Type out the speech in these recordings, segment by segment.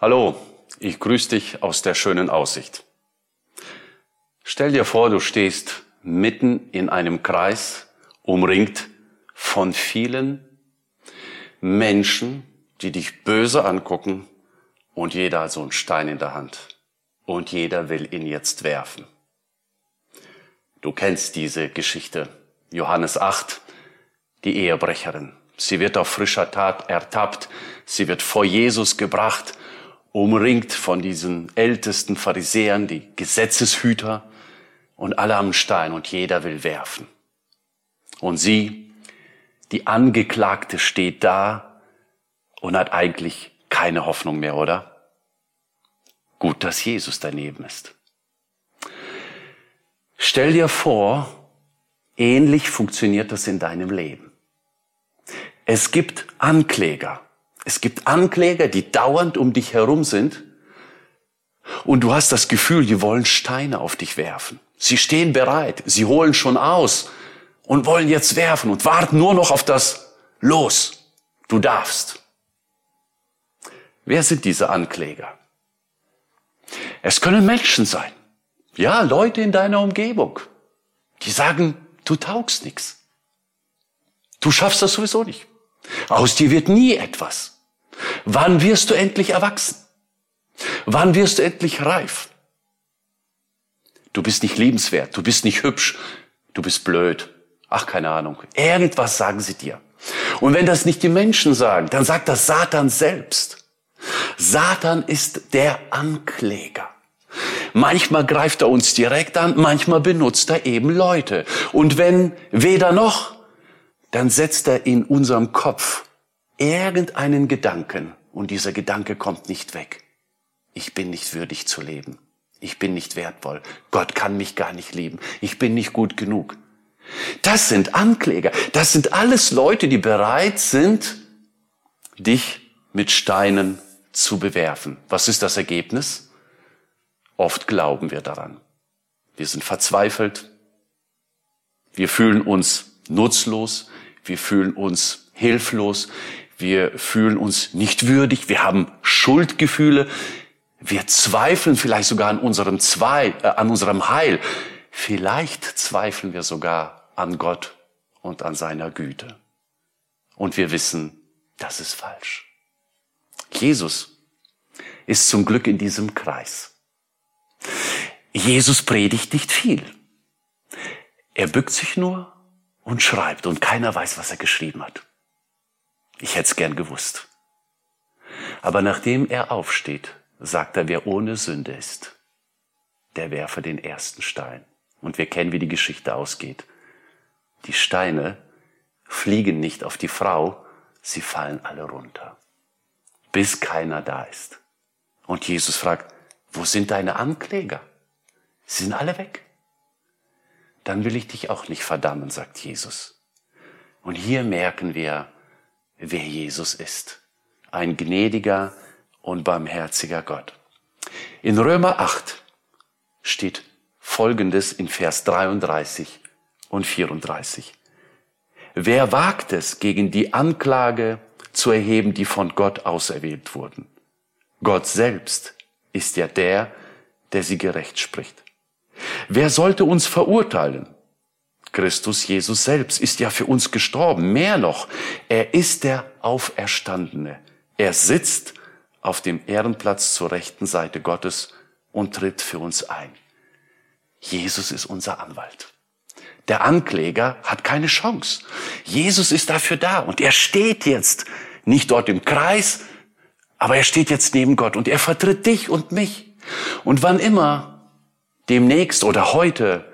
Hallo, ich grüße dich aus der schönen Aussicht. Stell dir vor, du stehst mitten in einem Kreis, umringt von vielen Menschen, die dich böse angucken und jeder hat so einen Stein in der Hand und jeder will ihn jetzt werfen. Du kennst diese Geschichte. Johannes 8, die Ehebrecherin. Sie wird auf frischer Tat ertappt. Sie wird vor Jesus gebracht, umringt von diesen ältesten Pharisäern, die Gesetzeshüter und alle am Stein und jeder will werfen. Und sie, die Angeklagte, steht da und hat eigentlich keine Hoffnung mehr, oder? Gut, dass Jesus daneben ist. Stell dir vor, ähnlich funktioniert das in deinem Leben. Es gibt Ankläger. Es gibt Ankläger, die dauernd um dich herum sind und du hast das Gefühl, die wollen Steine auf dich werfen. Sie stehen bereit, sie holen schon aus und wollen jetzt werfen und warten nur noch auf das Los. Du darfst. Wer sind diese Ankläger? Es können Menschen sein. Ja, Leute in deiner Umgebung, die sagen, du taugst nichts. Du schaffst das sowieso nicht. Aus dir wird nie etwas. Wann wirst du endlich erwachsen? Wann wirst du endlich reif? Du bist nicht liebenswert, du bist nicht hübsch, du bist blöd. Ach, keine Ahnung. Irgendwas sagen sie dir. Und wenn das nicht die Menschen sagen, dann sagt das Satan selbst. Satan ist der Ankläger. Manchmal greift er uns direkt an, manchmal benutzt er eben Leute. Und wenn weder noch, dann setzt er in unserem Kopf irgendeinen Gedanken und dieser Gedanke kommt nicht weg. Ich bin nicht würdig zu leben. Ich bin nicht wertvoll. Gott kann mich gar nicht lieben. Ich bin nicht gut genug. Das sind Ankläger. Das sind alles Leute, die bereit sind, dich mit Steinen zu bewerfen. Was ist das Ergebnis? Oft glauben wir daran. Wir sind verzweifelt. Wir fühlen uns nutzlos. Wir fühlen uns hilflos. Wir fühlen uns nicht würdig. Wir haben Schuldgefühle. Wir zweifeln vielleicht sogar an unserem, Zwei, äh, an unserem Heil. Vielleicht zweifeln wir sogar an Gott und an seiner Güte. Und wir wissen, das ist falsch. Jesus ist zum Glück in diesem Kreis. Jesus predigt nicht viel. Er bückt sich nur und schreibt und keiner weiß, was er geschrieben hat. Ich hätte es gern gewusst. Aber nachdem er aufsteht, sagt er, wer ohne Sünde ist, der werfe den ersten Stein. Und wir kennen, wie die Geschichte ausgeht. Die Steine fliegen nicht auf die Frau, sie fallen alle runter bis keiner da ist. Und Jesus fragt, wo sind deine Ankläger? Sie sind alle weg. Dann will ich dich auch nicht verdammen, sagt Jesus. Und hier merken wir, wer Jesus ist. Ein gnädiger und barmherziger Gott. In Römer 8 steht Folgendes in Vers 33 und 34. Wer wagt es, gegen die Anklage zu erheben, die von Gott auserwählt wurden. Gott selbst ist ja der, der sie gerecht spricht. Wer sollte uns verurteilen? Christus Jesus selbst ist ja für uns gestorben. Mehr noch, er ist der Auferstandene. Er sitzt auf dem Ehrenplatz zur rechten Seite Gottes und tritt für uns ein. Jesus ist unser Anwalt. Der Ankläger hat keine Chance. Jesus ist dafür da und er steht jetzt nicht dort im Kreis, aber er steht jetzt neben Gott und er vertritt dich und mich. Und wann immer demnächst oder heute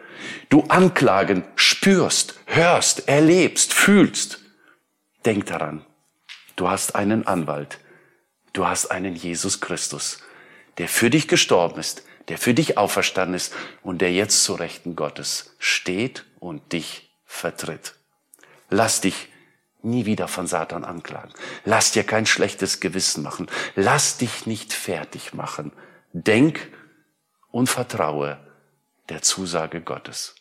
du Anklagen spürst, hörst, erlebst, fühlst, denk daran, du hast einen Anwalt, du hast einen Jesus Christus, der für dich gestorben ist, der für dich auferstanden ist und der jetzt zu Rechten Gottes steht und dich vertritt. Lass dich nie wieder von Satan anklagen. Lass dir kein schlechtes Gewissen machen. Lass dich nicht fertig machen. Denk und vertraue der Zusage Gottes.